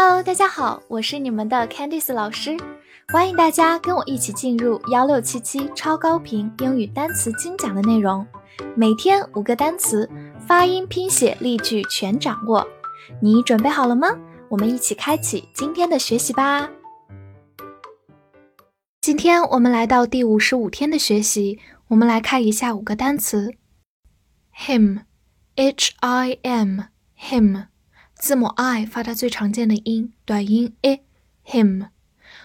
Hello，大家好，我是你们的 Candice 老师，欢迎大家跟我一起进入幺六七七超高频英语单词精讲的内容，每天五个单词，发音、拼写、例句全掌握。你准备好了吗？我们一起开启今天的学习吧。今天我们来到第五十五天的学习，我们来看一下五个单词：him，h i m，him。字母 i 发它最常见的音，短音 i，him，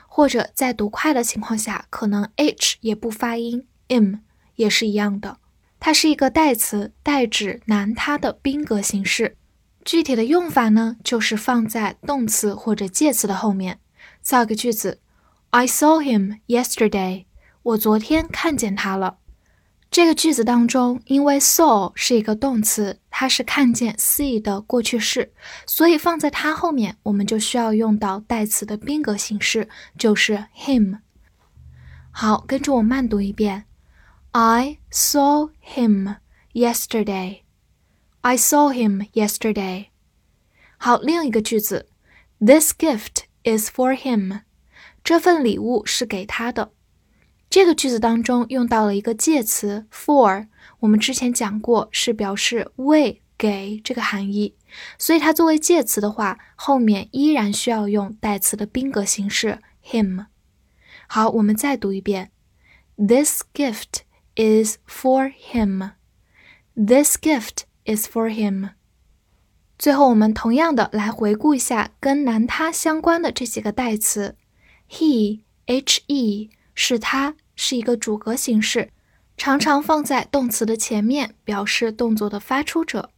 或者在读快的情况下，可能 h 也不发音，im 也是一样的。它是一个代词，代指男他的宾格形式。具体的用法呢，就是放在动词或者介词的后面。造个句子：I saw him yesterday。我昨天看见他了。这个句子当中，因为 saw 是一个动词，它是看见 see 的过去式，所以放在它后面，我们就需要用到代词的宾格形式，就是 him。好，跟着我慢读一遍：I saw him yesterday. I saw him yesterday. 好，另一个句子：This gift is for him. 这份礼物是给他的。这个句子当中用到了一个介词 for，我们之前讲过是表示为、给这个含义，所以它作为介词的话，后面依然需要用代词的宾格形式 him。好，我们再读一遍：This gift is for him. This gift is for him. 最后，我们同样的来回顾一下跟男他相关的这几个代词，he，he 是他。是一个主格形式，常常放在动词的前面，表示动作的发出者。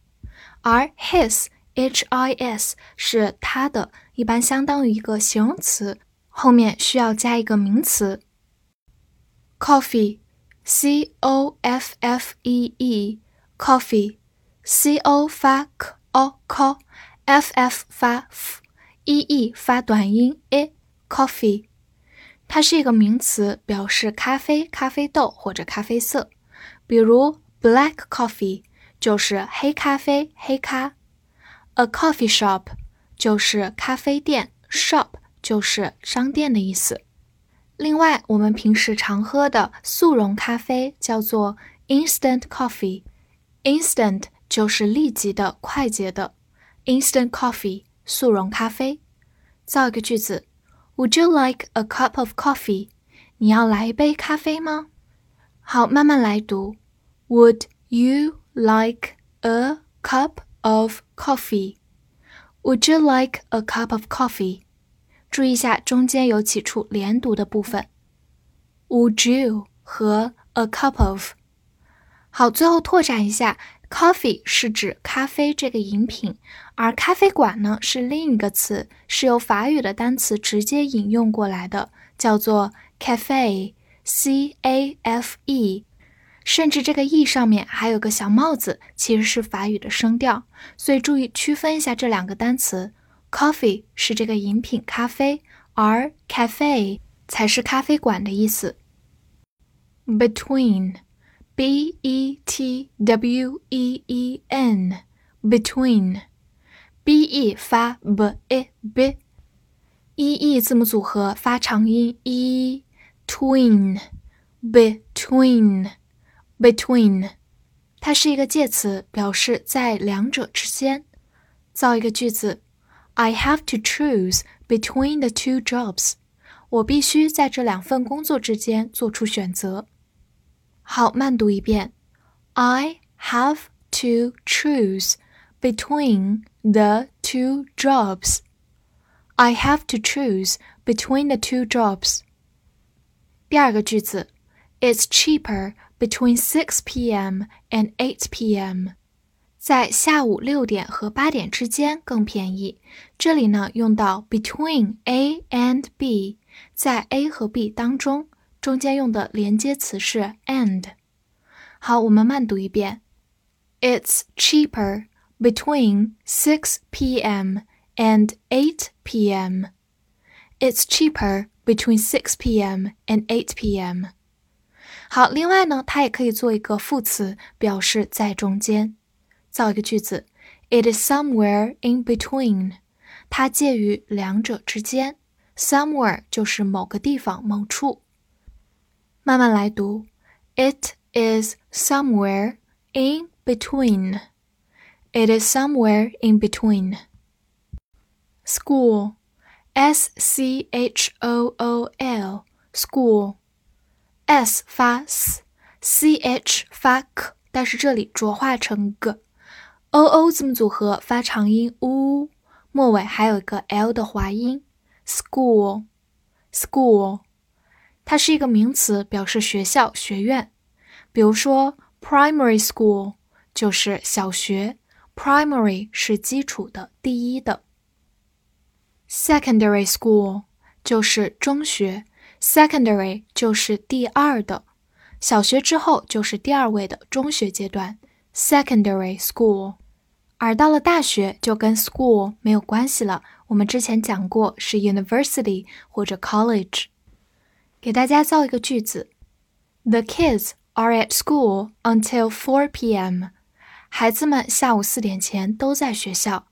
而 his，h-i-s 是他的，一般相当于一个形容词，后面需要加一个名词。coffee，c-o-f-f-e-e，coffee，c-o 发 k-o-c-o，f-f 发 f-e-e 发短音 e，coffee。它是一个名词，表示咖啡、咖啡豆或者咖啡色。比如，black coffee 就是黑咖啡、黑咖。A coffee shop 就是咖啡店，shop 就是商店的意思。另外，我们平时常喝的速溶咖啡叫做 instant coffee。instant 就是立即的、快捷的。instant coffee 速溶咖啡。造一个句子。Would you like a cup of coffee？你要来一杯咖啡吗？好，慢慢来读。Would you like a cup of coffee？Would you like a cup of coffee？注意一下，中间有几处连读的部分。Would you 和 a cup of。好，最后拓展一下。Coffee 是指咖啡这个饮品，而咖啡馆呢是另一个词，是由法语的单词直接引用过来的，叫做 cafe，c a f e，甚至这个 e 上面还有个小帽子，其实是法语的声调，所以注意区分一下这两个单词。Coffee 是这个饮品咖啡，而 cafe 才是咖啡馆的意思。Between。b e t w e e n between b e 发 b e b e e 字母组合发长音 e tween between between 它是一个介词，表示在两者之间。造一个句子：I have to choose between the two jobs。我必须在这两份工作之间做出选择。好，慢读一遍。I have to choose between the two jobs. I have to choose between the two jobs. 第二个句子，It's cheaper between 6 p.m. and 8 p.m. 在下午六点和八点之间更便宜。这里呢，用到 between A and B，在 A 和 B 当中。中间用的连接词是 and。好，我们慢读一遍。It's cheaper between 6 p.m. and 8 p.m. It's cheaper between 6 p.m. and 8 p.m. 好，另外呢，它也可以做一个副词，表示在中间。造一个句子：It is somewhere in between。 它介于两者之间。Somewhere 就是某个地方、某处。慢慢来读，It is somewhere in between. It is somewhere in between. School, S C H O O L, school. S 发 s，C H 发 k，但是这里浊化成 g，O O 字母组合发长音 u，末尾还有一个 l 的滑音。School，school，它是一个名词，表示学校、学院。比如说，primary school 就是小学 ，primary 是基础的、第一的。Secondary school 就是中学，secondary 就是第二的。小学之后就是第二位的中学阶段，secondary school。而到了大学就跟 school 没有关系了。我们之前讲过是 university 或者 college。给大家造一个句子：The kids are at school until 4 p.m. 孩子们下午四点前都在学校。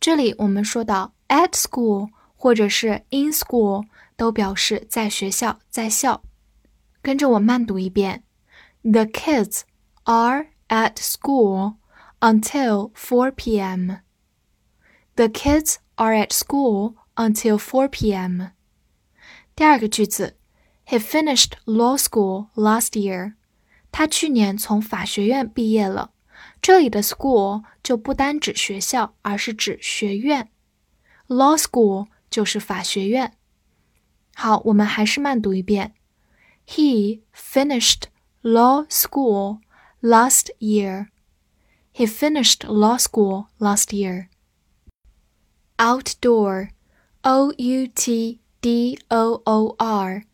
这里我们说到 at school 或者是 in school 都表示在学校，在校。跟着我慢读一遍：The kids are at school until 4 p.m. The kids are at school until 4 p.m. 第二个句子，He finished law school last year. 他去年从法学院毕业了。 这里的 school 就不单指学校，而是指学院。Law school 就是法学院。好，我们还是慢读一遍。He finished law school last year. He finished law school last year. Outdoor, O U T D O O R,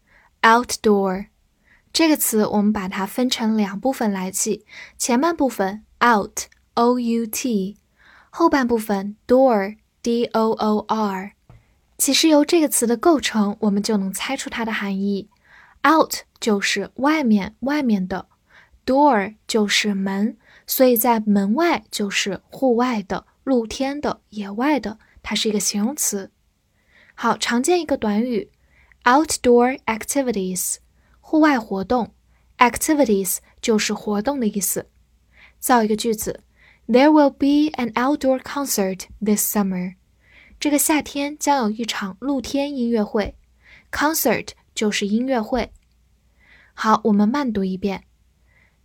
outdoor 这个词我们把它分成两部分来记，前半部分 out, O U T，后半部分 door, D O O R。其实由这个词的构成，我们就能猜出它的含义。out 就是外面、外面的，door 就是门。所以在门外就是户外的、露天的、野外的，它是一个形容词。好，常见一个短语，outdoor activities，户外活动，activities 就是活动的意思。造一个句子，There will be an outdoor concert this summer。这个夏天将有一场露天音乐会，concert 就是音乐会。好，我们慢读一遍。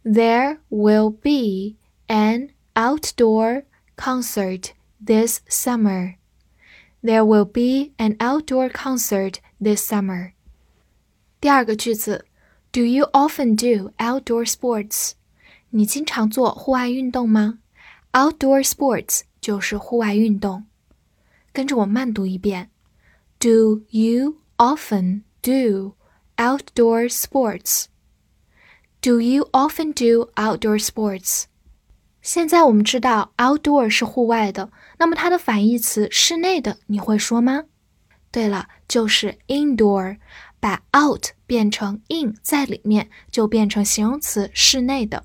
There will be an outdoor concert this summer. There will be an outdoor concert this summer. 第二个句子，Do you often do outdoor sports？ 你经常做户外运动吗？Outdoor sports 就是户外运动。跟着我慢读一遍：Do you often do outdoor sports？Do you often do outdoor sports？现在我们知道 outdoor 是户外的，那么它的反义词室内的你会说吗？对了，就是 indoor，把 out 变成 in 在里面，就变成形容词室内的。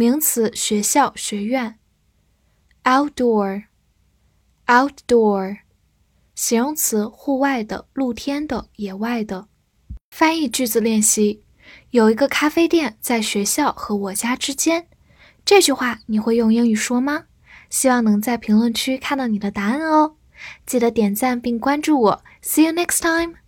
名词，学校、学院。Outdoor，outdoor，形容词，户外的、露天的、野外的。翻译句子练习。有一个咖啡店在学校和我家之间，这句话你会用英语说吗？希望能在评论区看到你的答案哦！记得点赞并关注我，See you next time。